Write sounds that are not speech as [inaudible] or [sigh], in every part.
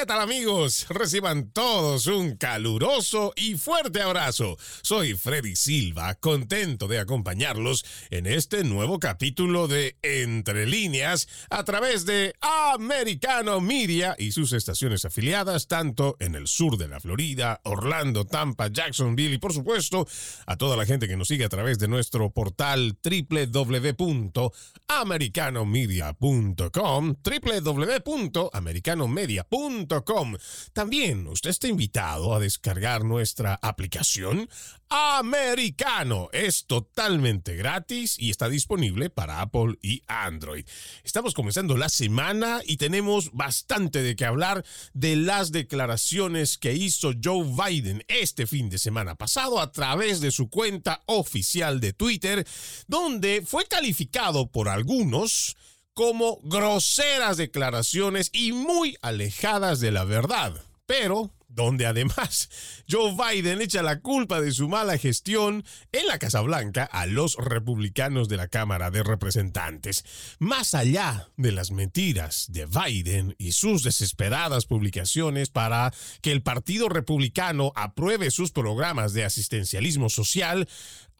¿Qué tal amigos? Reciban todos un caluroso y fuerte abrazo. Soy Freddy Silva, contento de acompañarlos en este nuevo capítulo de Entre líneas a través de Americano Media y sus estaciones afiliadas tanto en el sur de la Florida, Orlando, Tampa, Jacksonville y por supuesto a toda la gente que nos sigue a través de nuestro portal www.americanomedia.com www.americanomedia.com también usted está invitado a descargar nuestra aplicación Americano. Es totalmente gratis y está disponible para Apple y Android. Estamos comenzando la semana y tenemos bastante de qué hablar de las declaraciones que hizo Joe Biden este fin de semana pasado a través de su cuenta oficial de Twitter, donde fue calificado por algunos como groseras declaraciones y muy alejadas de la verdad. Pero donde además [laughs] Joe Biden echa la culpa de su mala gestión en la Casa Blanca a los republicanos de la Cámara de Representantes. Más allá de las mentiras de Biden y sus desesperadas publicaciones para que el Partido Republicano apruebe sus programas de asistencialismo social,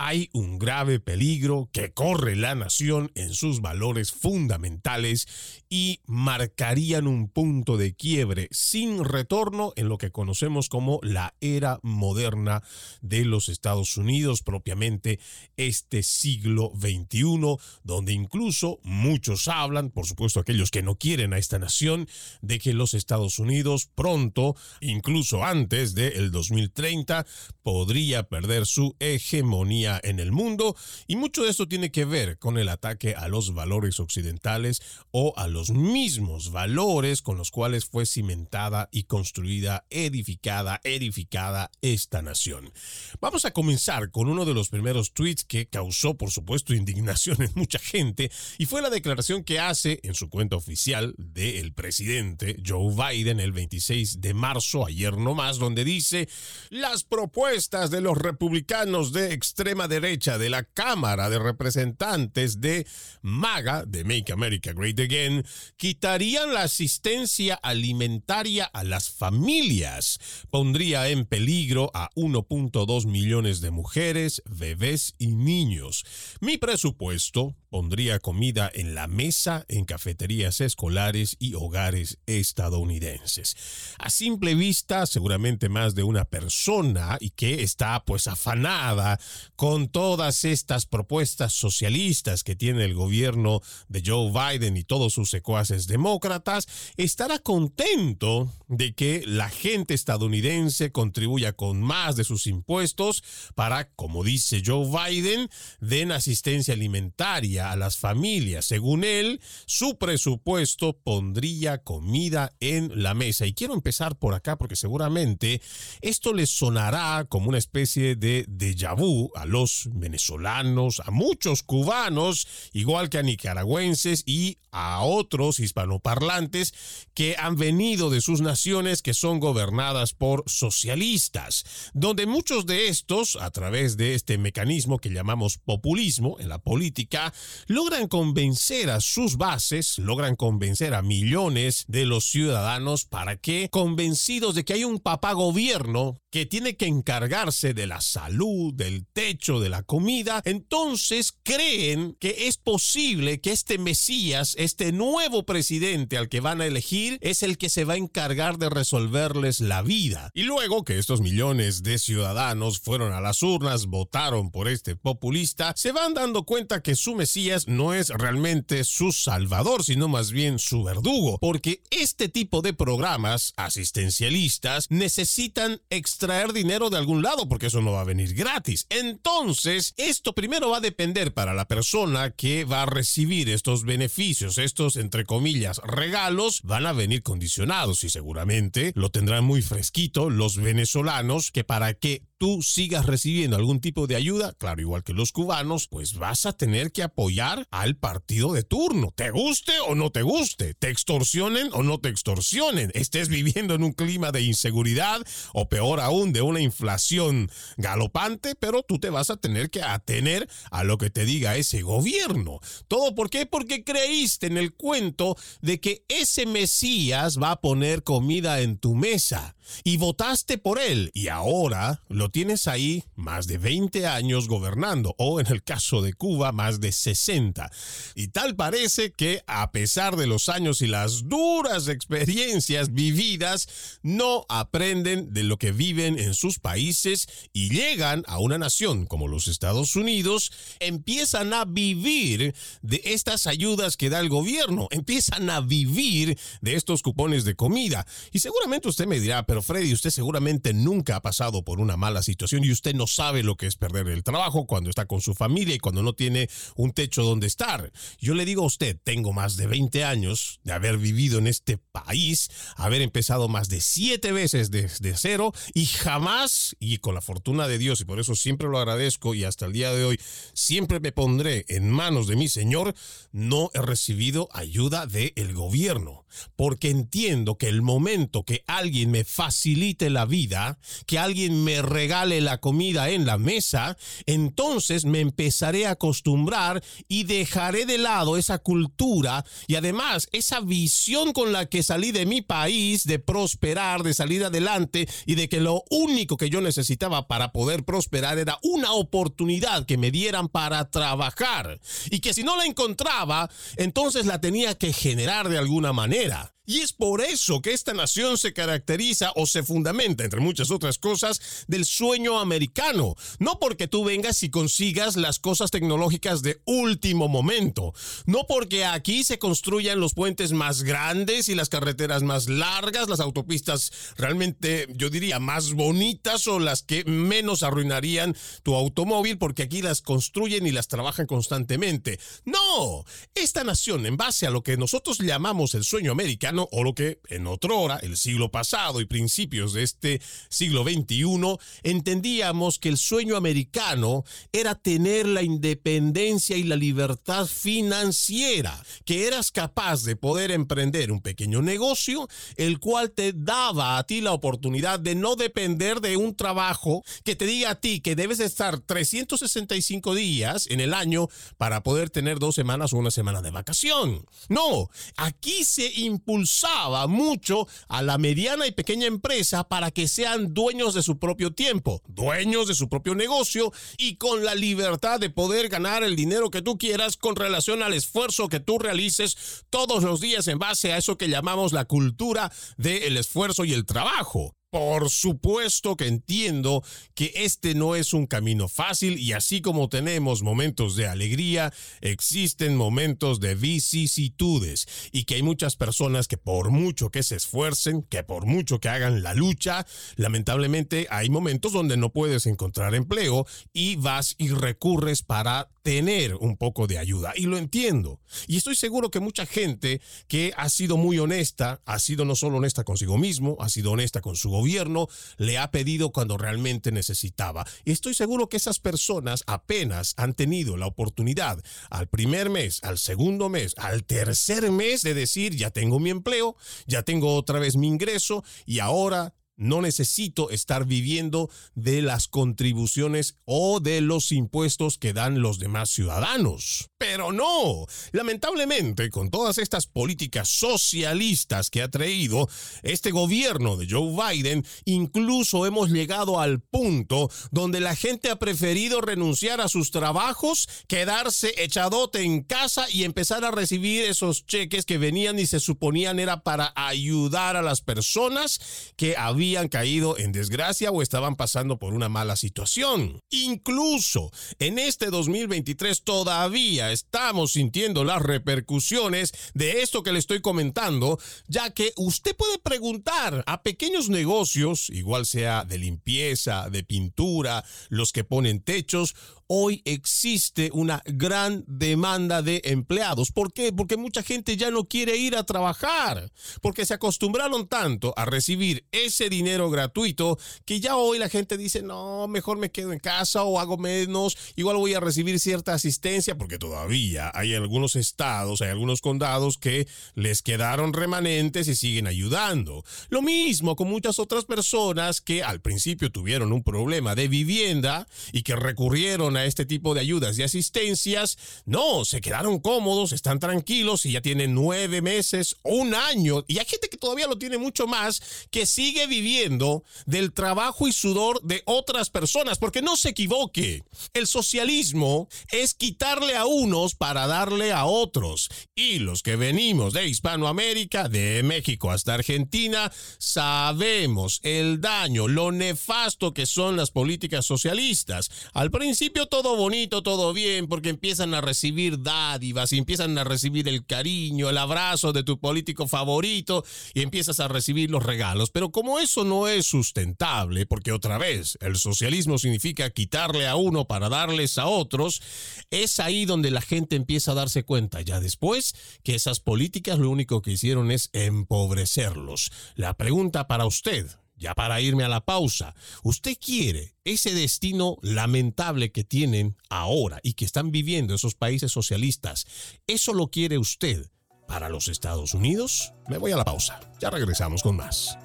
hay un grave peligro que corre la nación en sus valores fundamentales y marcarían un punto de quiebre sin retorno en lo que conocemos como la era moderna de los Estados Unidos, propiamente este siglo XXI, donde incluso muchos hablan, por supuesto aquellos que no quieren a esta nación, de que los Estados Unidos pronto, incluso antes del 2030, podría perder su hegemonía en el mundo y mucho de esto tiene que ver con el ataque a los valores occidentales o a los mismos valores con los cuales fue cimentada y construida, edificada, edificada esta nación. Vamos a comenzar con uno de los primeros tweets que causó, por supuesto, indignación en mucha gente y fue la declaración que hace en su cuenta oficial del presidente Joe Biden el 26 de marzo, ayer no más, donde dice las propuestas de los republicanos de extrema derecha de la Cámara de Representantes de MAGA, de Make America Great Again, quitarían la asistencia alimentaria a las familias, pondría en peligro a 1.2 millones de mujeres, bebés y niños. Mi presupuesto pondría comida en la mesa en cafeterías escolares y hogares estadounidenses. A simple vista, seguramente más de una persona y que está pues afanada con todas estas propuestas socialistas que tiene el gobierno de Joe Biden y todos sus secuaces demócratas, estará contento de que la gente estadounidense contribuya con más de sus impuestos para, como dice Joe Biden, den asistencia alimentaria a las familias. Según él, su presupuesto pondría comida en la mesa. Y quiero empezar por acá porque seguramente esto les sonará como una especie de déjà vu a los venezolanos, a muchos cubanos, igual que a nicaragüenses y a otros hispanoparlantes que han venido de sus naciones que son gobernadas por socialistas, donde muchos de estos, a través de este mecanismo que llamamos populismo en la política, logran convencer a sus bases, logran convencer a millones de los ciudadanos para que, convencidos de que hay un papá gobierno que tiene que encargarse de la salud, del techo, de la comida, entonces creen que es posible que este Mesías, este nuevo presidente al que van a elegir, es el que se va a encargar de resolverles la vida. Y luego que estos millones de ciudadanos fueron a las urnas, votaron por este populista, se van dando cuenta que su Mesías no es realmente su salvador, sino más bien su verdugo, porque este tipo de programas asistencialistas necesitan extraer dinero de algún lado, porque eso no va a venir gratis. Entonces, esto primero va a depender para la persona que va a recibir estos beneficios, estos, entre comillas, regalos, van a venir condicionados y seguramente lo tendrán muy fresquito los venezolanos, que para que tú sigas recibiendo algún tipo de ayuda, claro, igual que los cubanos, pues vas a tener que apoyar al partido de turno, te guste o no te guste, te extorsionen o no te extorsionen, estés viviendo en un clima de inseguridad o peor aún de una inflación galopante, pero tú te vas a tener que atener a lo que te diga ese gobierno. ¿Todo por qué? Porque creíste en el cuento de que ese Mesías va a poner comida en tu mesa y votaste por él y ahora lo tienes ahí más de 20 años gobernando o en el caso de Cuba más de 60. Y tal parece que a pesar de los años y las duras experiencias vividas, no aprenden de lo que viven en sus países y llegan a una nación como los Estados Unidos, empiezan a vivir de estas ayudas que da el gobierno, empiezan a vivir de estos cupones de comida. Y seguramente usted me dirá, pero Freddy, usted seguramente nunca ha pasado por una mala situación y usted no sabe lo que es perder el trabajo cuando está con su familia y cuando no tiene un techo donde estar. Yo le digo a usted, tengo más de 20 años de haber vivido en este país, haber empezado más de siete veces desde cero y jamás, y con la fortuna de Dios, y por eso siempre lo agradezco y hasta el día de hoy siempre me pondré en manos de mi Señor, no he recibido ayuda del gobierno, porque entiendo que el momento que alguien me facilite la vida, que alguien me regale la comida en la mesa, entonces me empezaré a acostumbrar y dejaré de lado esa cultura y además esa visión con la que salí de mi país de prosperar, de salir adelante y de que lo único que yo necesitaba para poder prosperar era una oportunidad que me dieran para trabajar y que si no la encontraba, entonces la tenía que generar de alguna manera. Y es por eso que esta nación se caracteriza o se fundamenta, entre muchas otras cosas, del sueño americano. No porque tú vengas y consigas las cosas tecnológicas de último momento. No porque aquí se construyan los puentes más grandes y las carreteras más largas, las autopistas realmente, yo diría, más bonitas o las que menos arruinarían tu automóvil, porque aquí las construyen y las trabajan constantemente. No, esta nación, en base a lo que nosotros llamamos el sueño americano, o lo que en otra hora, el siglo pasado y principios de este siglo XXI, entendíamos que el sueño americano era tener la independencia y la libertad financiera, que eras capaz de poder emprender un pequeño negocio, el cual te daba a ti la oportunidad de no depender de un trabajo que te diga a ti que debes estar 365 días en el año para poder tener dos semanas o una semana de vacación. No, aquí se impulsó impulsaba mucho a la mediana y pequeña empresa para que sean dueños de su propio tiempo, dueños de su propio negocio y con la libertad de poder ganar el dinero que tú quieras con relación al esfuerzo que tú realices todos los días en base a eso que llamamos la cultura del esfuerzo y el trabajo. Por supuesto que entiendo que este no es un camino fácil y así como tenemos momentos de alegría, existen momentos de vicisitudes y que hay muchas personas que por mucho que se esfuercen, que por mucho que hagan la lucha, lamentablemente hay momentos donde no puedes encontrar empleo y vas y recurres para tener un poco de ayuda. Y lo entiendo. Y estoy seguro que mucha gente que ha sido muy honesta, ha sido no solo honesta consigo mismo, ha sido honesta con su gobierno le ha pedido cuando realmente necesitaba. Y estoy seguro que esas personas apenas han tenido la oportunidad al primer mes, al segundo mes, al tercer mes de decir, ya tengo mi empleo, ya tengo otra vez mi ingreso y ahora no necesito estar viviendo de las contribuciones o de los impuestos que dan los demás ciudadanos. Pero no, lamentablemente con todas estas políticas socialistas que ha traído este gobierno de Joe Biden, incluso hemos llegado al punto donde la gente ha preferido renunciar a sus trabajos, quedarse echadote en casa y empezar a recibir esos cheques que venían y se suponían era para ayudar a las personas que habían caído en desgracia o estaban pasando por una mala situación. Incluso en este 2023 todavía estamos sintiendo las repercusiones de esto que le estoy comentando, ya que usted puede preguntar a pequeños negocios, igual sea de limpieza, de pintura, los que ponen techos, hoy existe una gran demanda de empleados. ¿Por qué? Porque mucha gente ya no quiere ir a trabajar, porque se acostumbraron tanto a recibir ese dinero gratuito que ya hoy la gente dice, no, mejor me quedo en casa o hago menos, igual voy a recibir cierta asistencia porque todavía hay algunos estados, hay algunos condados que les quedaron remanentes y siguen ayudando. Lo mismo con muchas otras personas que al principio tuvieron un problema de vivienda y que recurrieron a este tipo de ayudas y asistencias, no, se quedaron cómodos, están tranquilos y ya tienen nueve meses, un año, y hay gente que todavía lo tiene mucho más, que sigue viviendo del trabajo y sudor de otras personas, porque no se equivoque, el socialismo es quitarle a unos para darle a otros, y los que venimos de Hispanoamérica, de México hasta Argentina, sabemos el daño, lo nefasto que son las políticas socialistas. Al principio todo bonito, todo bien, porque empiezan a recibir dádivas y empiezan a recibir el cariño, el abrazo de tu político favorito y empiezas a recibir los regalos. Pero como eso no es sustentable, porque otra vez el socialismo significa quitarle a uno para darles a otros, es ahí donde la gente empieza a darse cuenta ya después que esas políticas lo único que hicieron es empobrecerlos. La pregunta para usted, ya para irme a la pausa, ¿usted quiere ese destino lamentable que tienen ahora y que están viviendo esos países socialistas? ¿Eso lo quiere usted para los Estados Unidos? Me voy a la pausa. Ya regresamos con más.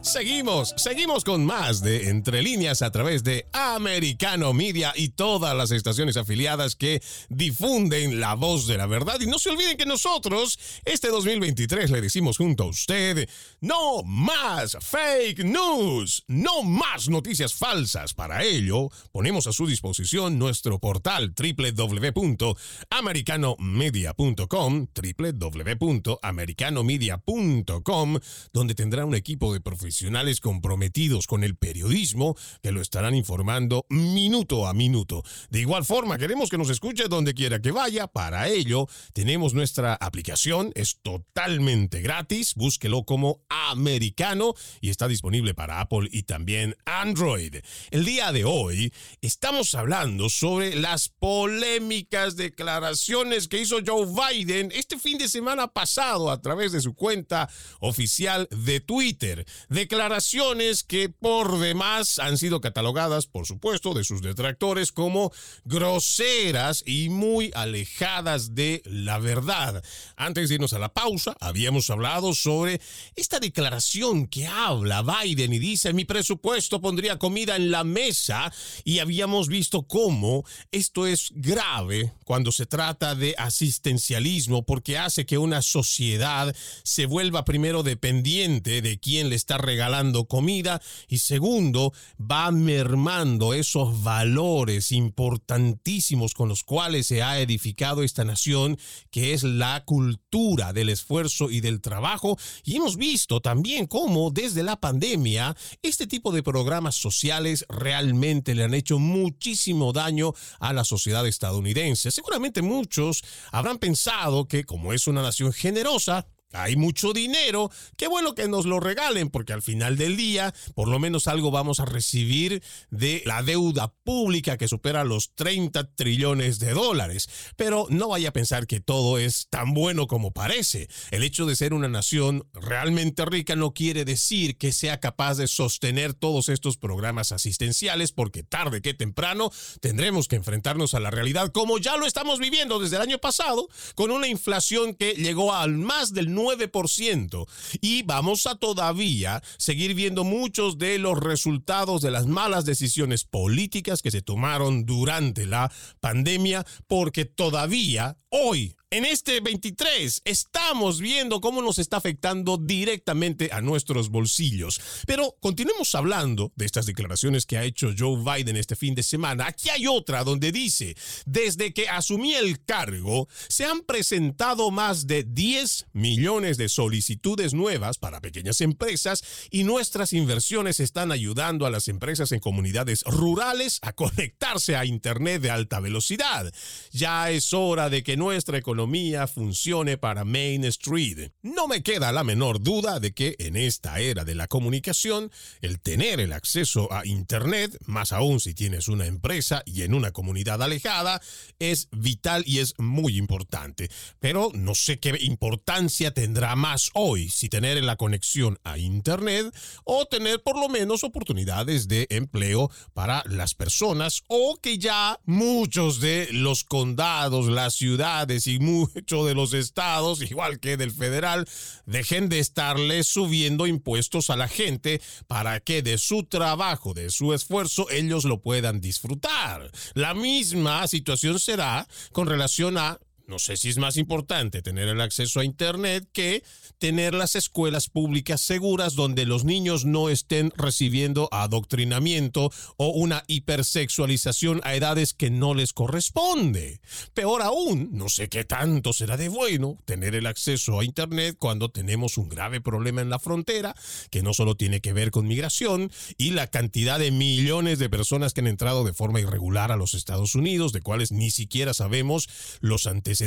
Seguimos, seguimos con más de Entre líneas a través de Americano Media y todas las estaciones afiliadas que difunden la voz de la verdad. Y no se olviden que nosotros, este 2023, le decimos junto a usted, no más fake news, no más noticias falsas. Para ello, ponemos a su disposición nuestro portal www.americanomedia.com, www.americanomedia.com, donde tendrá un equipo de profesionales profesionales comprometidos con el periodismo que lo estarán informando minuto a minuto. De igual forma, queremos que nos escuche donde quiera que vaya. Para ello, tenemos nuestra aplicación, es totalmente gratis. Búsquelo como americano y está disponible para Apple y también Android. El día de hoy estamos hablando sobre las polémicas declaraciones que hizo Joe Biden este fin de semana pasado a través de su cuenta oficial de Twitter declaraciones que por demás han sido catalogadas, por supuesto, de sus detractores como groseras y muy alejadas de la verdad. Antes de irnos a la pausa, habíamos hablado sobre esta declaración que habla Biden y dice, mi presupuesto pondría comida en la mesa y habíamos visto cómo esto es grave cuando se trata de asistencialismo porque hace que una sociedad se vuelva primero dependiente de quien le está regalando comida y segundo, va mermando esos valores importantísimos con los cuales se ha edificado esta nación, que es la cultura del esfuerzo y del trabajo. Y hemos visto también cómo desde la pandemia este tipo de programas sociales realmente le han hecho muchísimo daño a la sociedad estadounidense. Seguramente muchos habrán pensado que como es una nación generosa, hay mucho dinero, qué bueno que nos lo regalen, porque al final del día, por lo menos algo vamos a recibir de la deuda pública que supera los 30 trillones de dólares. Pero no vaya a pensar que todo es tan bueno como parece. El hecho de ser una nación realmente rica no quiere decir que sea capaz de sostener todos estos programas asistenciales, porque tarde que temprano tendremos que enfrentarnos a la realidad, como ya lo estamos viviendo desde el año pasado, con una inflación que llegó al más del 9%. Y vamos a todavía seguir viendo muchos de los resultados de las malas decisiones políticas que se tomaron durante la pandemia, porque todavía hoy en este 23 estamos viendo cómo nos está afectando directamente a nuestros bolsillos. Pero continuemos hablando de estas declaraciones que ha hecho Joe Biden este fin de semana. Aquí hay otra donde dice, desde que asumí el cargo, se han presentado más de 10 millones de solicitudes nuevas para pequeñas empresas y nuestras inversiones están ayudando a las empresas en comunidades rurales a conectarse a Internet de alta velocidad. Ya es hora de que nuestra economía funcione para Main Street. No me queda la menor duda de que en esta era de la comunicación, el tener el acceso a Internet, más aún si tienes una empresa y en una comunidad alejada, es vital y es muy importante. Pero no sé qué importancia tendrá más hoy si tener la conexión a Internet o tener por lo menos oportunidades de empleo para las personas o que ya muchos de los condados, las ciudades y muchos de los estados, igual que del federal, dejen de estarle subiendo impuestos a la gente para que de su trabajo, de su esfuerzo, ellos lo puedan disfrutar. La misma situación será con relación a no sé si es más importante tener el acceso a Internet que tener las escuelas públicas seguras donde los niños no estén recibiendo adoctrinamiento o una hipersexualización a edades que no les corresponde. Peor aún, no sé qué tanto será de bueno tener el acceso a Internet cuando tenemos un grave problema en la frontera que no solo tiene que ver con migración y la cantidad de millones de personas que han entrado de forma irregular a los Estados Unidos, de cuales ni siquiera sabemos los antecedentes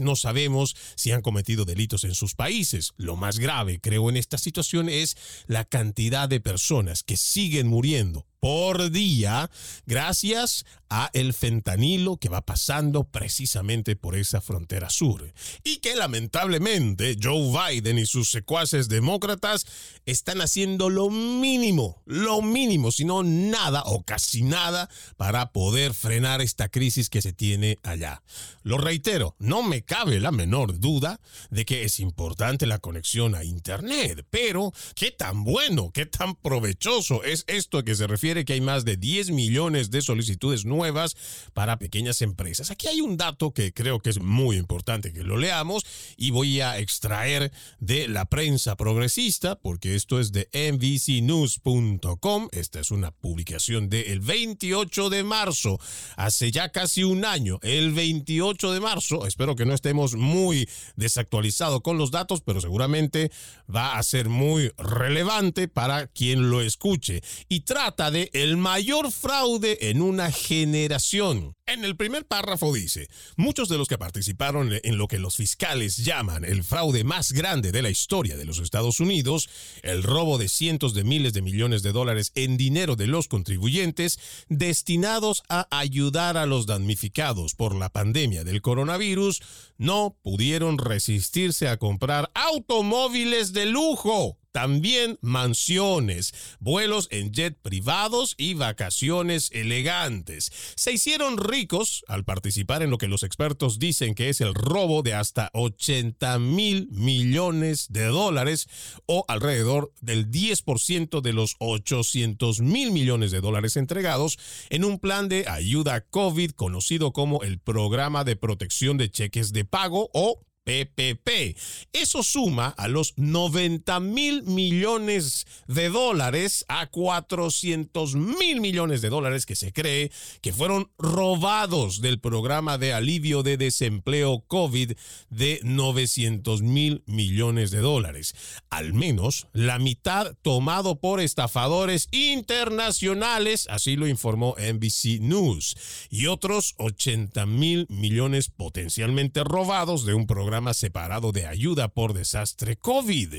no sabemos si han cometido delitos en sus países. Lo más grave, creo, en esta situación es la cantidad de personas que siguen muriendo por día gracias a el fentanilo que va pasando precisamente por esa frontera sur y que lamentablemente Joe Biden y sus secuaces demócratas están haciendo lo mínimo, lo mínimo, sino nada o casi nada para poder frenar esta crisis que se tiene allá. Lo reitero, no me cabe la menor duda de que es importante la conexión a internet, pero qué tan bueno, qué tan provechoso es esto que se refiere que hay más de 10 millones de solicitudes nuevas para pequeñas empresas. Aquí hay un dato que creo que es muy importante que lo leamos y voy a extraer de la prensa progresista, porque esto es de NBCnews.com. Esta es una publicación del 28 de marzo, hace ya casi un año, el 28 de marzo. Espero que no estemos muy desactualizados con los datos, pero seguramente va a ser muy relevante para quien lo escuche. Y trata de el mayor fraude en una generación. En el primer párrafo dice, muchos de los que participaron en lo que los fiscales llaman el fraude más grande de la historia de los Estados Unidos, el robo de cientos de miles de millones de dólares en dinero de los contribuyentes destinados a ayudar a los damnificados por la pandemia del coronavirus, no pudieron resistirse a comprar automóviles de lujo también mansiones, vuelos en jet privados y vacaciones elegantes. Se hicieron ricos al participar en lo que los expertos dicen que es el robo de hasta 80 mil millones de dólares o alrededor del 10% de los 800 mil millones de dólares entregados en un plan de ayuda COVID conocido como el Programa de Protección de Cheques de Pago o PPP. Eso suma a los 90 mil millones de dólares a 400 mil millones de dólares que se cree que fueron robados del programa de alivio de desempleo COVID de 900 mil millones de dólares. Al menos la mitad tomado por estafadores internacionales, así lo informó NBC News, y otros 80 mil millones potencialmente robados de un programa separado de ayuda por desastre COVID.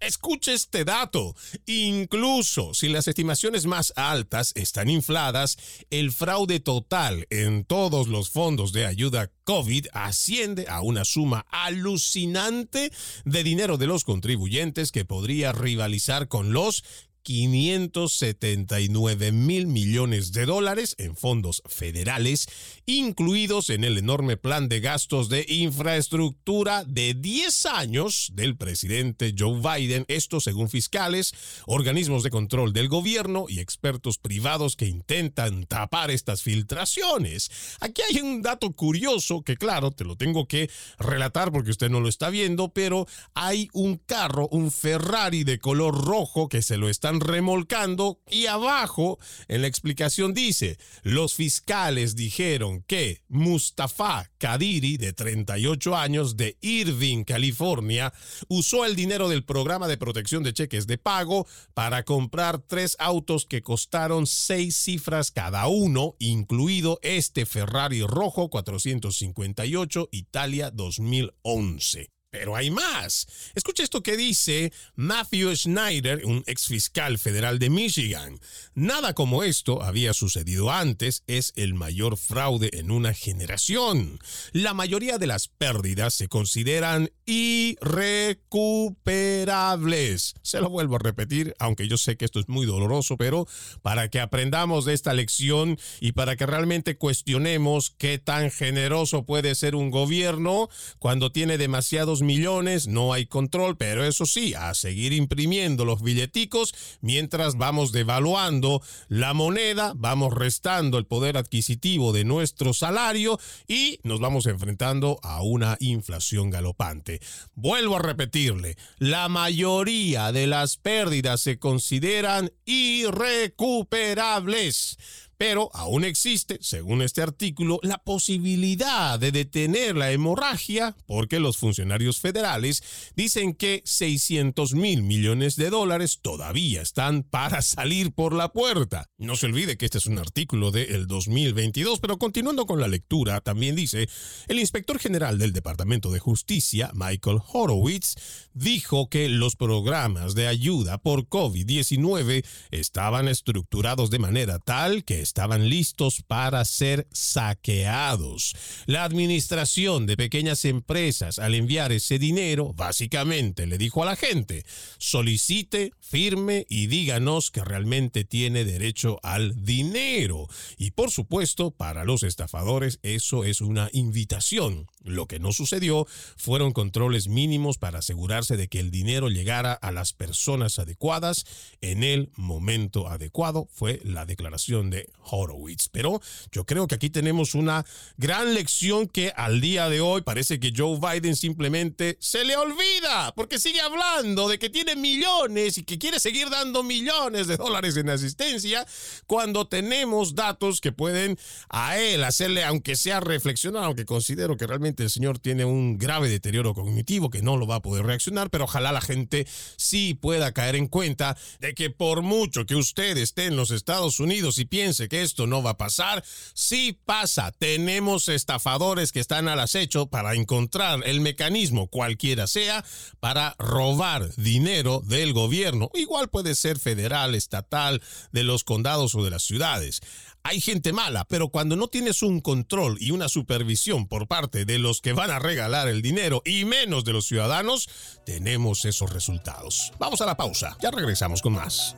Escuche este dato. Incluso si las estimaciones más altas están infladas, el fraude total en todos los fondos de ayuda COVID asciende a una suma alucinante de dinero de los contribuyentes que podría rivalizar con los 579 mil millones de dólares en fondos federales, incluidos en el enorme plan de gastos de infraestructura de 10 años del presidente Joe Biden, esto según fiscales, organismos de control del gobierno y expertos privados que intentan tapar estas filtraciones. Aquí hay un dato curioso que claro, te lo tengo que relatar porque usted no lo está viendo, pero hay un carro, un Ferrari de color rojo que se lo están remolcando y abajo en la explicación dice, los fiscales dijeron que Mustafa Kadiri, de 38 años, de Irving, California, usó el dinero del programa de protección de cheques de pago para comprar tres autos que costaron seis cifras cada uno, incluido este Ferrari rojo 458 Italia 2011. Pero hay más. Escucha esto que dice Matthew Schneider, un ex fiscal federal de Michigan. Nada como esto había sucedido antes, es el mayor fraude en una generación. La mayoría de las pérdidas se consideran irrecuperables. Se lo vuelvo a repetir, aunque yo sé que esto es muy doloroso, pero para que aprendamos de esta lección y para que realmente cuestionemos qué tan generoso puede ser un gobierno cuando tiene demasiados millones, no hay control, pero eso sí, a seguir imprimiendo los billeticos mientras vamos devaluando la moneda, vamos restando el poder adquisitivo de nuestro salario y nos vamos enfrentando a una inflación galopante. Vuelvo a repetirle, la mayoría de las pérdidas se consideran irrecuperables pero aún existe, según este artículo, la posibilidad de detener la hemorragia porque los funcionarios federales dicen que 600 mil millones de dólares todavía están para salir por la puerta. No se olvide que este es un artículo del 2022, pero continuando con la lectura, también dice, el inspector general del Departamento de Justicia, Michael Horowitz, dijo que los programas de ayuda por COVID-19 estaban estructurados de manera tal que estaban listos para ser saqueados. La administración de pequeñas empresas al enviar ese dinero básicamente le dijo a la gente, solicite, firme y díganos que realmente tiene derecho al dinero. Y por supuesto, para los estafadores eso es una invitación. Lo que no sucedió fueron controles mínimos para asegurarse de que el dinero llegara a las personas adecuadas en el momento adecuado. Fue la declaración de Horowitz. Pero yo creo que aquí tenemos una gran lección que al día de hoy parece que Joe Biden simplemente se le olvida porque sigue hablando de que tiene millones y que quiere seguir dando millones de dólares en asistencia cuando tenemos datos que pueden a él hacerle, aunque sea reflexionar, aunque considero que realmente el señor tiene un grave deterioro cognitivo que no lo va a poder reaccionar, pero ojalá la gente sí pueda caer en cuenta de que por mucho que usted esté en los Estados Unidos y piense que esto no va a pasar, sí pasa. Tenemos estafadores que están al acecho para encontrar el mecanismo, cualquiera sea, para robar dinero del gobierno. Igual puede ser federal, estatal, de los condados o de las ciudades hay gente mala, pero cuando no tienes un control y una supervisión por parte de los que van a regalar el dinero y menos de los ciudadanos, tenemos esos resultados. Vamos a la pausa, ya regresamos con más.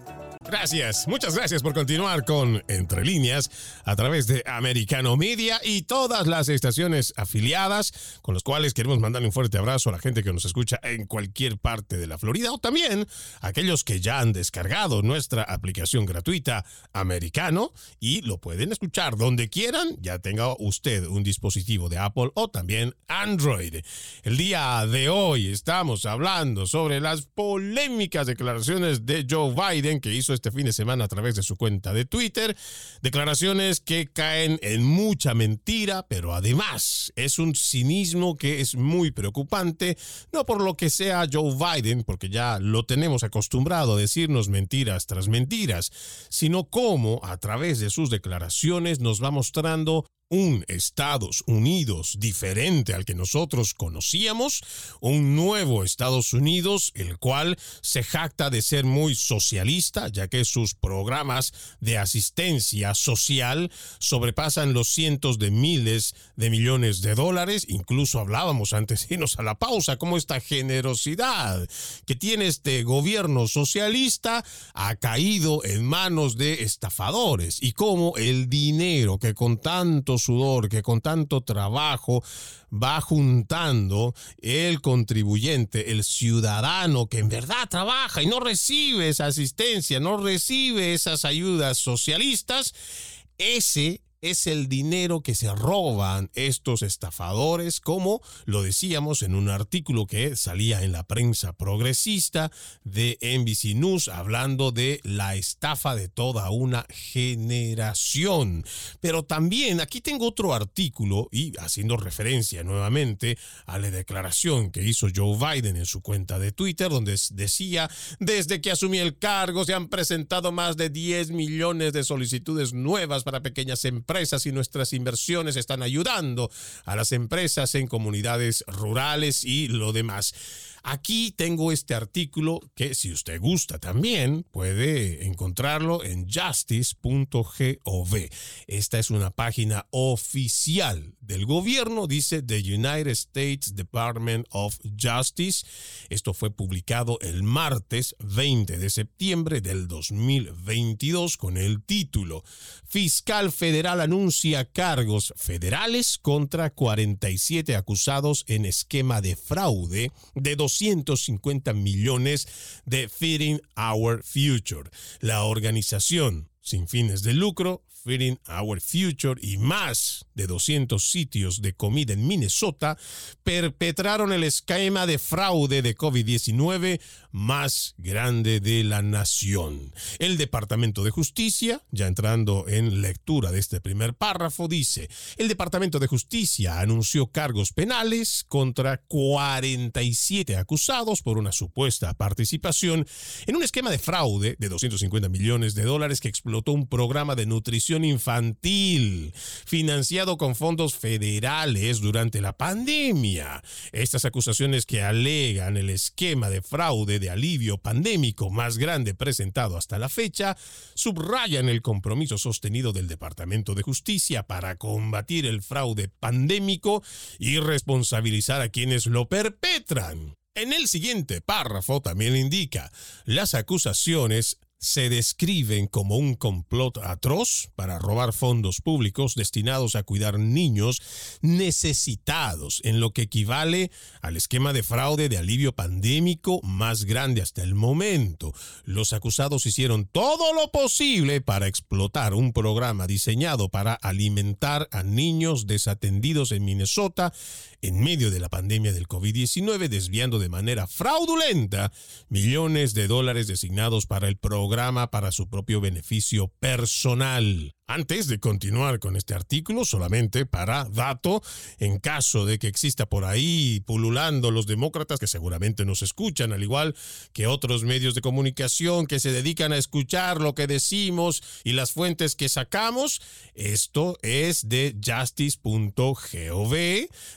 Gracias, muchas gracias por continuar con Entre líneas a través de Americano Media y todas las estaciones afiliadas con los cuales queremos mandarle un fuerte abrazo a la gente que nos escucha en cualquier parte de la Florida o también a aquellos que ya han descargado nuestra aplicación gratuita Americano y lo pueden escuchar donde quieran, ya tenga usted un dispositivo de Apple o también Android. El día de hoy estamos hablando sobre las polémicas declaraciones de Joe Biden que hizo este fin de semana a través de su cuenta de Twitter. Declaraciones que caen en mucha mentira, pero además es un cinismo que es muy preocupante, no por lo que sea Joe Biden, porque ya lo tenemos acostumbrado a decirnos mentiras tras mentiras, sino cómo a través de sus declaraciones nos va mostrando un Estados Unidos diferente al que nosotros conocíamos, un nuevo Estados Unidos, el cual se jacta de ser muy socialista, ya que sus programas de asistencia social sobrepasan los cientos de miles de millones de dólares. Incluso hablábamos antes de irnos a la pausa, como esta generosidad que tiene este gobierno socialista ha caído en manos de estafadores y cómo el dinero que con tanto sudor, que con tanto trabajo va juntando el contribuyente, el ciudadano que en verdad trabaja y no recibe esa asistencia, no recibe esas ayudas socialistas, ese es el dinero que se roban estos estafadores, como lo decíamos en un artículo que salía en la prensa progresista de NBC News hablando de la estafa de toda una generación. Pero también aquí tengo otro artículo y haciendo referencia nuevamente a la declaración que hizo Joe Biden en su cuenta de Twitter, donde decía, desde que asumí el cargo se han presentado más de 10 millones de solicitudes nuevas para pequeñas empresas y nuestras inversiones están ayudando a las empresas en comunidades rurales y lo demás. Aquí tengo este artículo que si usted gusta también puede encontrarlo en justice.gov. Esta es una página oficial del gobierno, dice The United States Department of Justice. Esto fue publicado el martes 20 de septiembre del 2022 con el título Fiscal Federal anuncia cargos federales contra 47 acusados en esquema de fraude de 250 millones de Feeding Our Future. La organización sin fines de lucro Feeding Our Future y más de 200 sitios de comida en Minnesota perpetraron el esquema de fraude de COVID-19 más grande de la nación. El Departamento de Justicia, ya entrando en lectura de este primer párrafo, dice, el Departamento de Justicia anunció cargos penales contra 47 acusados por una supuesta participación en un esquema de fraude de 250 millones de dólares que explotó un programa de nutrición infantil, financiado con fondos federales durante la pandemia. Estas acusaciones que alegan el esquema de fraude de alivio pandémico más grande presentado hasta la fecha, subrayan el compromiso sostenido del Departamento de Justicia para combatir el fraude pandémico y responsabilizar a quienes lo perpetran. En el siguiente párrafo también indica, las acusaciones se describen como un complot atroz para robar fondos públicos destinados a cuidar niños necesitados, en lo que equivale al esquema de fraude de alivio pandémico más grande hasta el momento. Los acusados hicieron todo lo posible para explotar un programa diseñado para alimentar a niños desatendidos en Minnesota en medio de la pandemia del COVID-19, desviando de manera fraudulenta millones de dólares designados para el programa para su propio beneficio personal. Antes de continuar con este artículo, solamente para dato, en caso de que exista por ahí pululando los demócratas que seguramente nos escuchan, al igual que otros medios de comunicación que se dedican a escuchar lo que decimos y las fuentes que sacamos, esto es de justice.gov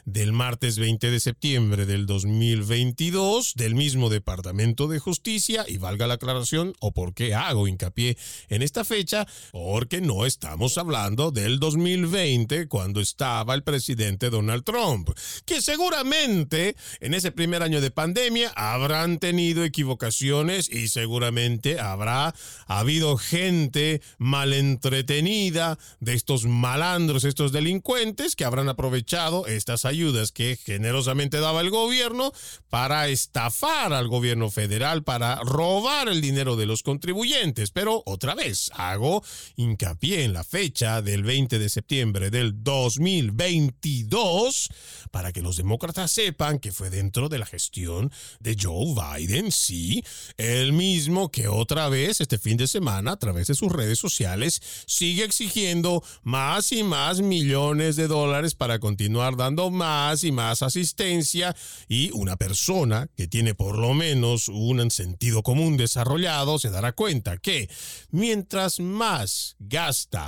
del martes 20 de septiembre del 2022 del mismo Departamento de Justicia y valga la aclaración o por qué hago hincapié en esta fecha, porque no es Estamos hablando del 2020, cuando estaba el presidente Donald Trump, que seguramente en ese primer año de pandemia habrán tenido equivocaciones y seguramente habrá habido gente mal entretenida de estos malandros, estos delincuentes que habrán aprovechado estas ayudas que generosamente daba el gobierno para estafar al gobierno federal, para robar el dinero de los contribuyentes. Pero otra vez hago hincapié la fecha del 20 de septiembre del 2022 para que los demócratas sepan que fue dentro de la gestión de Joe Biden, sí, el mismo que otra vez este fin de semana a través de sus redes sociales sigue exigiendo más y más millones de dólares para continuar dando más y más asistencia y una persona que tiene por lo menos un sentido común desarrollado se dará cuenta que mientras más gasta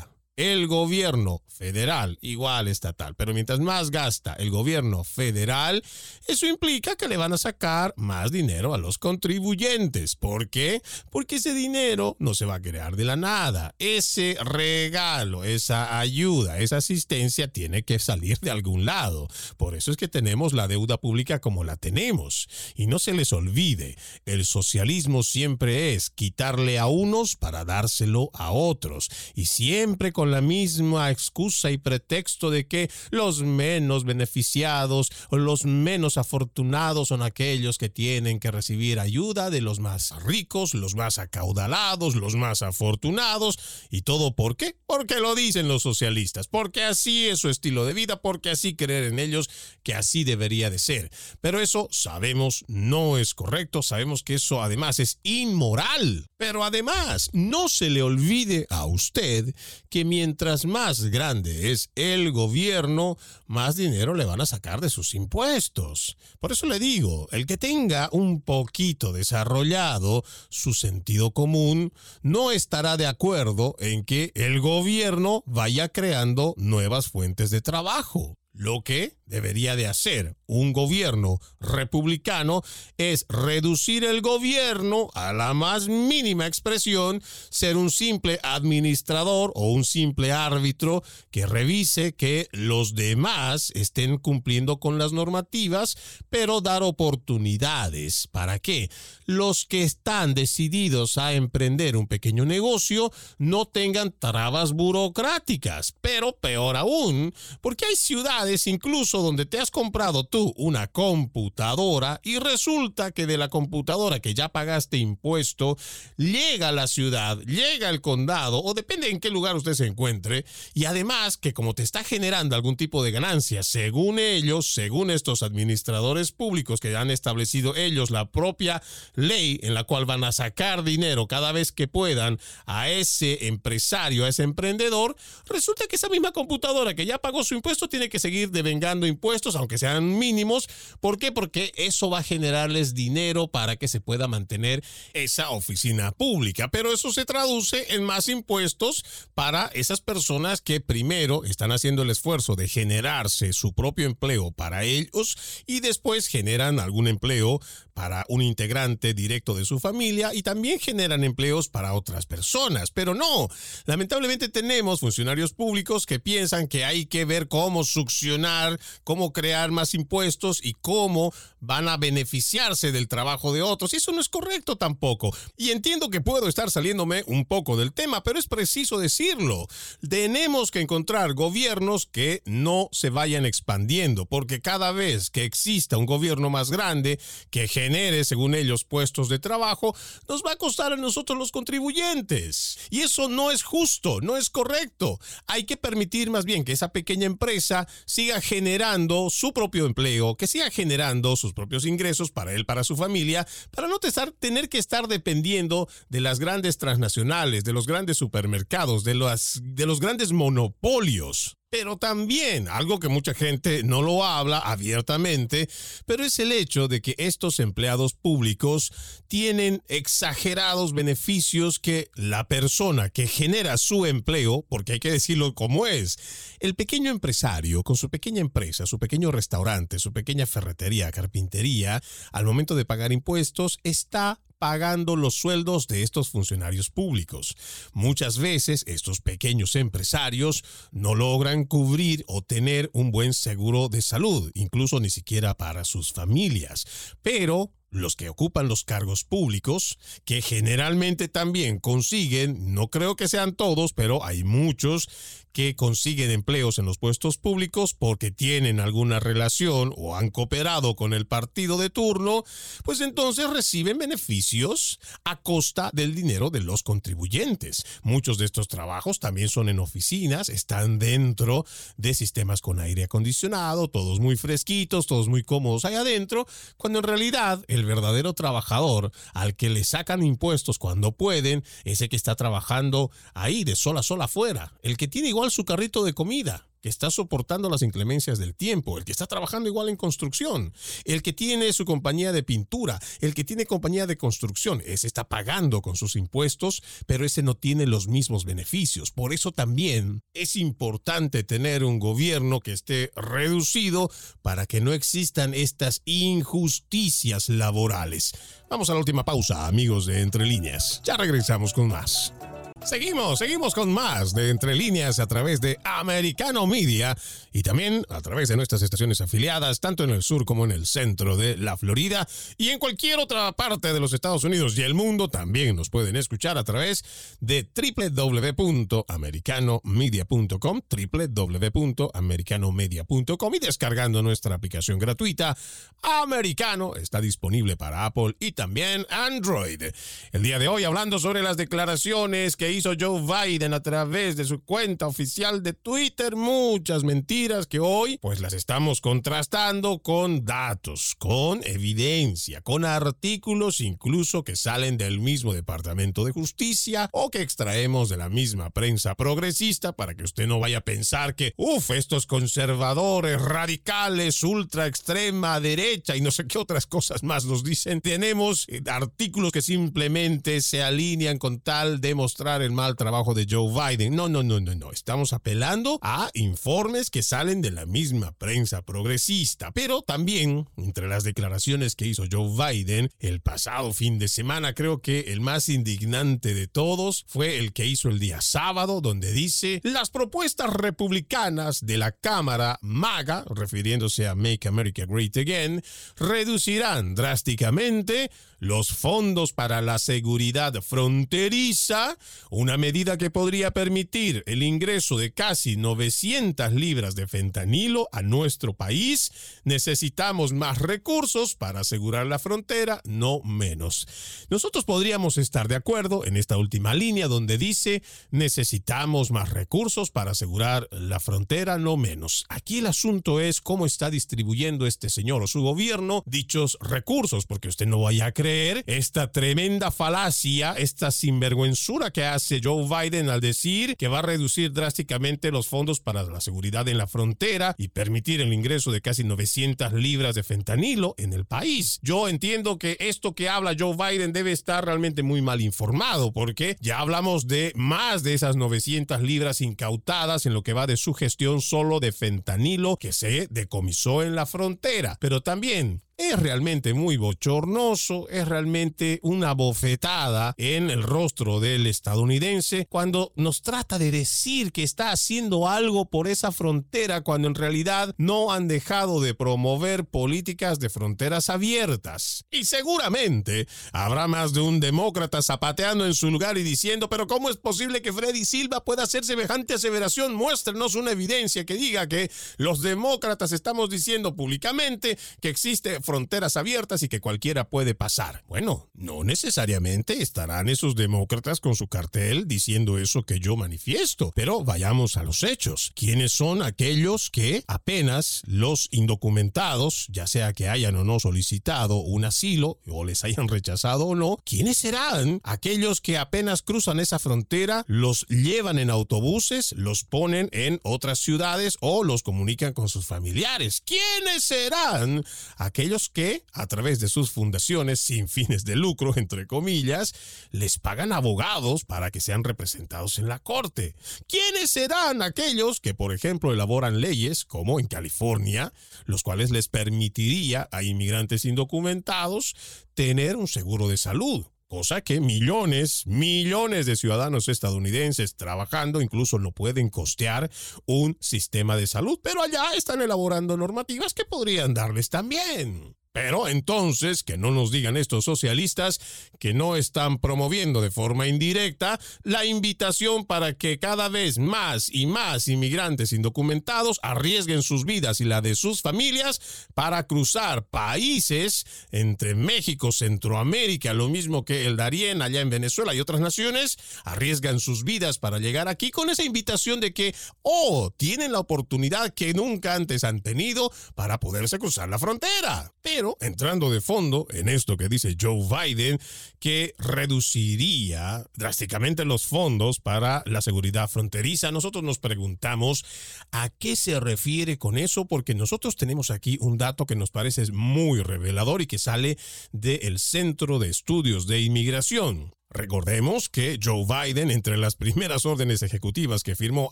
el gobierno federal, igual estatal, pero mientras más gasta el gobierno federal, eso implica que le van a sacar más dinero a los contribuyentes. ¿Por qué? Porque ese dinero no se va a crear de la nada. Ese regalo, esa ayuda, esa asistencia tiene que salir de algún lado. Por eso es que tenemos la deuda pública como la tenemos. Y no se les olvide, el socialismo siempre es quitarle a unos para dárselo a otros. Y siempre con la misma excusa y pretexto de que los menos beneficiados o los menos afortunados son aquellos que tienen que recibir ayuda de los más ricos, los más acaudalados, los más afortunados. ¿Y todo por qué? Porque lo dicen los socialistas, porque así es su estilo de vida, porque así creer en ellos que así debería de ser. Pero eso sabemos no es correcto, sabemos que eso además es inmoral. Pero además, no se le olvide a usted que mientras más grande es el gobierno, más dinero le van a sacar de sus impuestos. Por eso le digo, el que tenga un poquito desarrollado su sentido común, no estará de acuerdo en que el gobierno vaya creando nuevas fuentes de trabajo. Lo que debería de hacer un gobierno republicano es reducir el gobierno a la más mínima expresión, ser un simple administrador o un simple árbitro que revise que los demás estén cumpliendo con las normativas, pero dar oportunidades. ¿Para qué? Los que están decididos a emprender un pequeño negocio no tengan trabas burocráticas, pero peor aún, porque hay ciudades incluso donde te has comprado tú una computadora y resulta que de la computadora que ya pagaste impuesto, llega a la ciudad, llega al condado o depende en qué lugar usted se encuentre y además que como te está generando algún tipo de ganancia, según ellos, según estos administradores públicos que han establecido ellos la propia ley en la cual van a sacar dinero cada vez que puedan a ese empresario, a ese emprendedor, resulta que esa misma computadora que ya pagó su impuesto tiene que seguir devengando impuestos, aunque sean mínimos. ¿Por qué? Porque eso va a generarles dinero para que se pueda mantener esa oficina pública. Pero eso se traduce en más impuestos para esas personas que primero están haciendo el esfuerzo de generarse su propio empleo para ellos y después generan algún empleo para un integrante directo de su familia y también generan empleos para otras personas. Pero no, lamentablemente tenemos funcionarios públicos que piensan que hay que ver cómo succionar, cómo crear más impuestos y cómo van a beneficiarse del trabajo de otros. Y eso no es correcto tampoco. Y entiendo que puedo estar saliéndome un poco del tema, pero es preciso decirlo. Tenemos que encontrar gobiernos que no se vayan expandiendo, porque cada vez que exista un gobierno más grande que genere, según ellos, puestos de trabajo, nos va a costar a nosotros los contribuyentes. Y eso no es justo, no es correcto. Hay que permitir más bien que esa pequeña empresa siga generando su propio empleo, que siga generando sus propios ingresos para él, para su familia, para no tener que estar dependiendo de las grandes transnacionales, de los grandes supermercados, de, de los grandes monopolios. Pero también, algo que mucha gente no lo habla abiertamente, pero es el hecho de que estos empleados públicos tienen exagerados beneficios que la persona que genera su empleo, porque hay que decirlo como es, el pequeño empresario con su pequeña empresa, su pequeño restaurante, su pequeña ferretería, carpintería, al momento de pagar impuestos, está pagando los sueldos de estos funcionarios públicos. Muchas veces estos pequeños empresarios no logran cubrir o tener un buen seguro de salud, incluso ni siquiera para sus familias. Pero los que ocupan los cargos públicos, que generalmente también consiguen, no creo que sean todos, pero hay muchos que consiguen empleos en los puestos públicos porque tienen alguna relación o han cooperado con el partido de turno, pues entonces reciben beneficios a costa del dinero de los contribuyentes. Muchos de estos trabajos también son en oficinas, están dentro de sistemas con aire acondicionado, todos muy fresquitos, todos muy cómodos ahí adentro, cuando en realidad el verdadero trabajador al que le sacan impuestos cuando pueden es el que está trabajando ahí de sola a sola afuera, el que tiene igual su carrito de comida, que está soportando las inclemencias del tiempo, el que está trabajando igual en construcción, el que tiene su compañía de pintura, el que tiene compañía de construcción, ese está pagando con sus impuestos, pero ese no tiene los mismos beneficios. Por eso también es importante tener un gobierno que esté reducido para que no existan estas injusticias laborales. Vamos a la última pausa, amigos de Entre Líneas. Ya regresamos con más. Seguimos, seguimos con más de Entre Líneas a través de Americano Media y también a través de nuestras estaciones afiliadas, tanto en el sur como en el centro de la Florida y en cualquier otra parte de los Estados Unidos y el mundo. También nos pueden escuchar a través de www.americanomedia.com, www.americanomedia.com y descargando nuestra aplicación gratuita Americano. Está disponible para Apple y también Android. El día de hoy hablando sobre las declaraciones que hizo Joe Biden a través de su cuenta oficial de Twitter. Muchas mentiras que hoy pues las estamos contrastando con datos, con evidencia, con artículos incluso que salen del mismo Departamento de Justicia o que extraemos de la misma prensa progresista para que usted no vaya a pensar que, uff, estos conservadores radicales, ultra extrema derecha y no sé qué otras cosas más nos dicen. Tenemos eh, artículos que simplemente se alinean con tal de mostrar el mal trabajo de Joe Biden. No, no, no, no, no. Estamos apelando a informes que salen de la misma prensa progresista. Pero también, entre las declaraciones que hizo Joe Biden el pasado fin de semana, creo que el más indignante de todos fue el que hizo el día sábado, donde dice, las propuestas republicanas de la Cámara MAGA, refiriéndose a Make America Great Again, reducirán drásticamente los fondos para la seguridad fronteriza, una medida que podría permitir el ingreso de casi 900 libras de fentanilo a nuestro país. Necesitamos más recursos para asegurar la frontera, no menos. Nosotros podríamos estar de acuerdo en esta última línea donde dice necesitamos más recursos para asegurar la frontera, no menos. Aquí el asunto es cómo está distribuyendo este señor o su gobierno dichos recursos, porque usted no vaya a creer esta tremenda falacia, esta sinvergüenzura que hace Joe Biden al decir que va a reducir drásticamente los fondos para la seguridad en la frontera y permitir el ingreso de casi 900 libras de fentanilo en el país. Yo entiendo que esto que habla Joe Biden debe estar realmente muy mal informado porque ya hablamos de más de esas 900 libras incautadas en lo que va de su gestión solo de fentanilo que se decomisó en la frontera. Pero también es realmente muy bochornoso, es realmente una bofetada en el rostro del estadounidense cuando nos trata de decir que está haciendo algo por esa frontera cuando en realidad no han dejado de promover políticas de fronteras abiertas. Y seguramente habrá más de un demócrata zapateando en su lugar y diciendo, pero ¿cómo es posible que Freddy Silva pueda hacer semejante aseveración? Muéstrenos una evidencia que diga que los demócratas estamos diciendo públicamente que existe fronteras abiertas y que cualquiera puede pasar. Bueno, no necesariamente estarán esos demócratas con su cartel diciendo eso que yo manifiesto, pero vayamos a los hechos. ¿Quiénes son aquellos que apenas los indocumentados, ya sea que hayan o no solicitado un asilo o les hayan rechazado o no, quiénes serán aquellos que apenas cruzan esa frontera, los llevan en autobuses, los ponen en otras ciudades o los comunican con sus familiares? ¿Quiénes serán aquellos que, a través de sus fundaciones sin fines de lucro, entre comillas, les pagan abogados para que sean representados en la corte. ¿Quiénes serán aquellos que, por ejemplo, elaboran leyes, como en California, los cuales les permitiría a inmigrantes indocumentados tener un seguro de salud? Cosa que millones, millones de ciudadanos estadounidenses trabajando incluso no pueden costear un sistema de salud, pero allá están elaborando normativas que podrían darles también. Pero entonces, que no nos digan estos socialistas que no están promoviendo de forma indirecta la invitación para que cada vez más y más inmigrantes indocumentados arriesguen sus vidas y la de sus familias para cruzar países entre México, Centroamérica, lo mismo que el Darién allá en Venezuela y otras naciones, arriesgan sus vidas para llegar aquí con esa invitación de que, oh, tienen la oportunidad que nunca antes han tenido para poderse cruzar la frontera. Pero entrando de fondo en esto que dice Joe Biden, que reduciría drásticamente los fondos para la seguridad fronteriza, nosotros nos preguntamos a qué se refiere con eso, porque nosotros tenemos aquí un dato que nos parece muy revelador y que sale del Centro de Estudios de Inmigración. Recordemos que Joe Biden, entre las primeras órdenes ejecutivas que firmó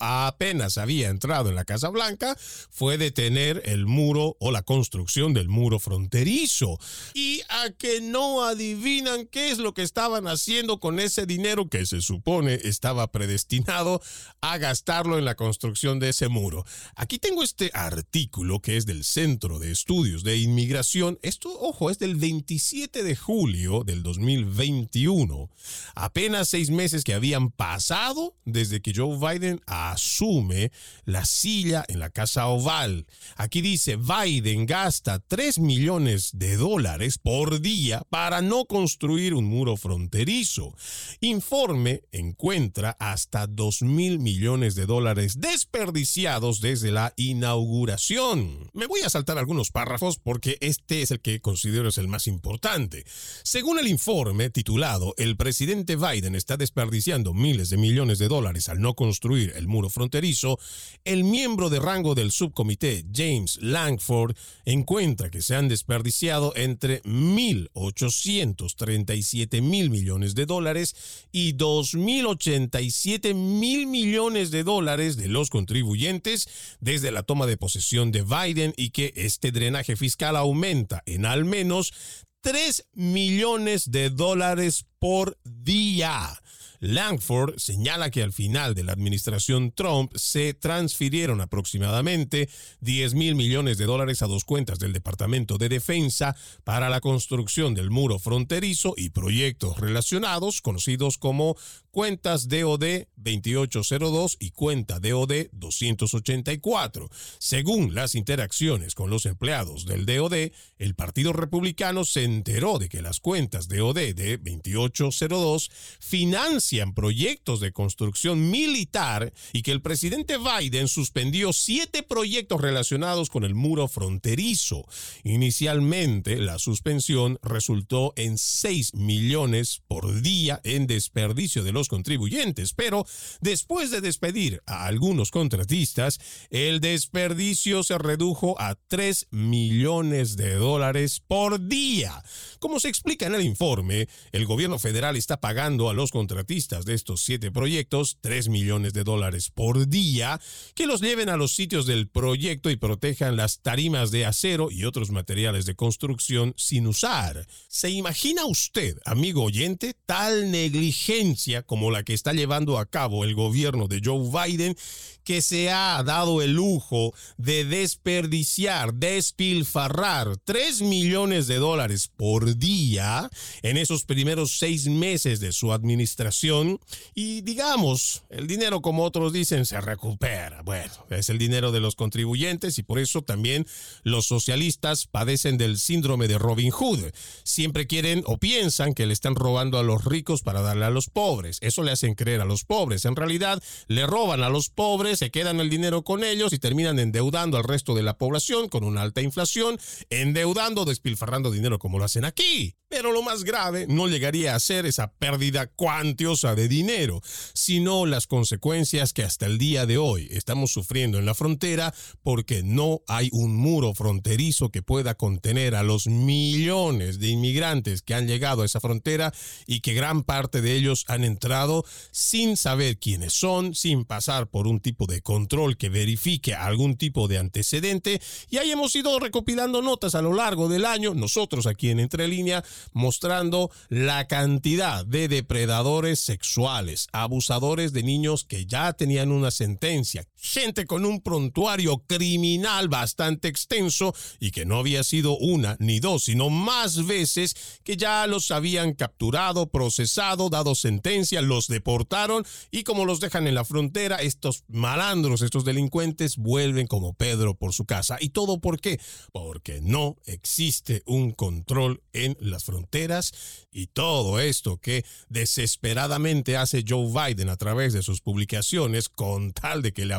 apenas había entrado en la Casa Blanca, fue detener el muro o la construcción del muro fronterizo. Y a que no adivinan qué es lo que estaban haciendo con ese dinero que se supone estaba predestinado a gastarlo en la construcción de ese muro. Aquí tengo este artículo que es del Centro de Estudios de Inmigración. Esto, ojo, es del 27 de julio del 2021 apenas seis meses que habían pasado desde que Joe Biden asume la silla en la Casa Oval. Aquí dice, Biden gasta 3 millones de dólares por día para no construir un muro fronterizo. Informe encuentra hasta 2 mil millones de dólares desperdiciados desde la inauguración. Me voy a saltar algunos párrafos porque este es el que considero es el más importante. Según el informe titulado El presidente presidente Biden está desperdiciando miles de millones de dólares al no construir el muro fronterizo, el miembro de rango del subcomité, James Langford, encuentra que se han desperdiciado entre 1.837 mil millones de dólares y 2.087 mil millones de dólares de los contribuyentes desde la toma de posesión de Biden y que este drenaje fiscal aumenta en al menos 3 millones de dólares por día. Langford señala que al final de la administración Trump se transfirieron aproximadamente 10 mil millones de dólares a dos cuentas del Departamento de Defensa para la construcción del muro fronterizo y proyectos relacionados conocidos como cuentas DOD 2802 y cuenta DOD 284. Según las interacciones con los empleados del DOD, el Partido Republicano se enteró de que las cuentas DOD de 2802 financian proyectos de construcción militar y que el presidente Biden suspendió siete proyectos relacionados con el muro fronterizo. Inicialmente, la suspensión resultó en 6 millones por día en desperdicio de los contribuyentes, pero después de despedir a algunos contratistas, el desperdicio se redujo a 3 millones de dólares por día. Como se explica en el informe, el gobierno federal está pagando a los contratistas de estos siete proyectos 3 millones de dólares por día que los lleven a los sitios del proyecto y protejan las tarimas de acero y otros materiales de construcción sin usar. ¿Se imagina usted, amigo oyente, tal negligencia como la que está llevando a cabo el gobierno de Joe Biden, que se ha dado el lujo de desperdiciar, despilfarrar 3 millones de dólares por día en esos primeros seis meses de su administración. Y digamos, el dinero, como otros dicen, se recupera. Bueno, es el dinero de los contribuyentes y por eso también los socialistas padecen del síndrome de Robin Hood. Siempre quieren o piensan que le están robando a los ricos para darle a los pobres. Eso le hacen creer a los pobres. En realidad, le roban a los pobres, se quedan el dinero con ellos y terminan endeudando al resto de la población con una alta inflación, endeudando, despilfarrando dinero como lo hacen aquí. Pero lo más grave no llegaría a ser esa pérdida cuantiosa de dinero, sino las consecuencias que hasta el día de hoy estamos sufriendo en la frontera porque no hay un muro fronterizo que pueda contener a los millones de inmigrantes que han llegado a esa frontera y que gran parte de ellos han entrado sin saber quiénes son, sin pasar por un de control que verifique algún tipo de antecedente. Y ahí hemos ido recopilando notas a lo largo del año, nosotros aquí en Entre Línea, mostrando la cantidad de depredadores sexuales, abusadores de niños que ya tenían una sentencia, gente con un prontuario criminal bastante extenso y que no había sido una ni dos, sino más veces que ya los habían capturado, procesado, dado sentencia, los deportaron y como los dejan en la frontera, estos malandros, estos delincuentes vuelven como Pedro por su casa. ¿Y todo por qué? Porque no existe un control en las fronteras y todo esto que desesperadamente hace Joe Biden a través de sus publicaciones con tal de que le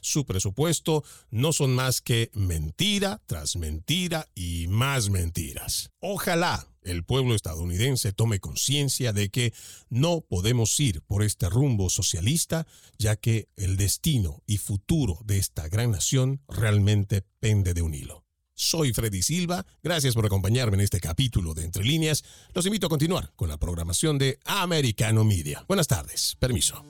su presupuesto no son más que mentira tras mentira y más mentiras. Ojalá el pueblo estadounidense tome conciencia de que no podemos ir por este rumbo socialista, ya que el destino y futuro de esta gran nación realmente pende de un hilo. Soy Freddy Silva. Gracias por acompañarme en este capítulo de Entre Líneas. Los invito a continuar con la programación de Americano Media. Buenas tardes. Permiso.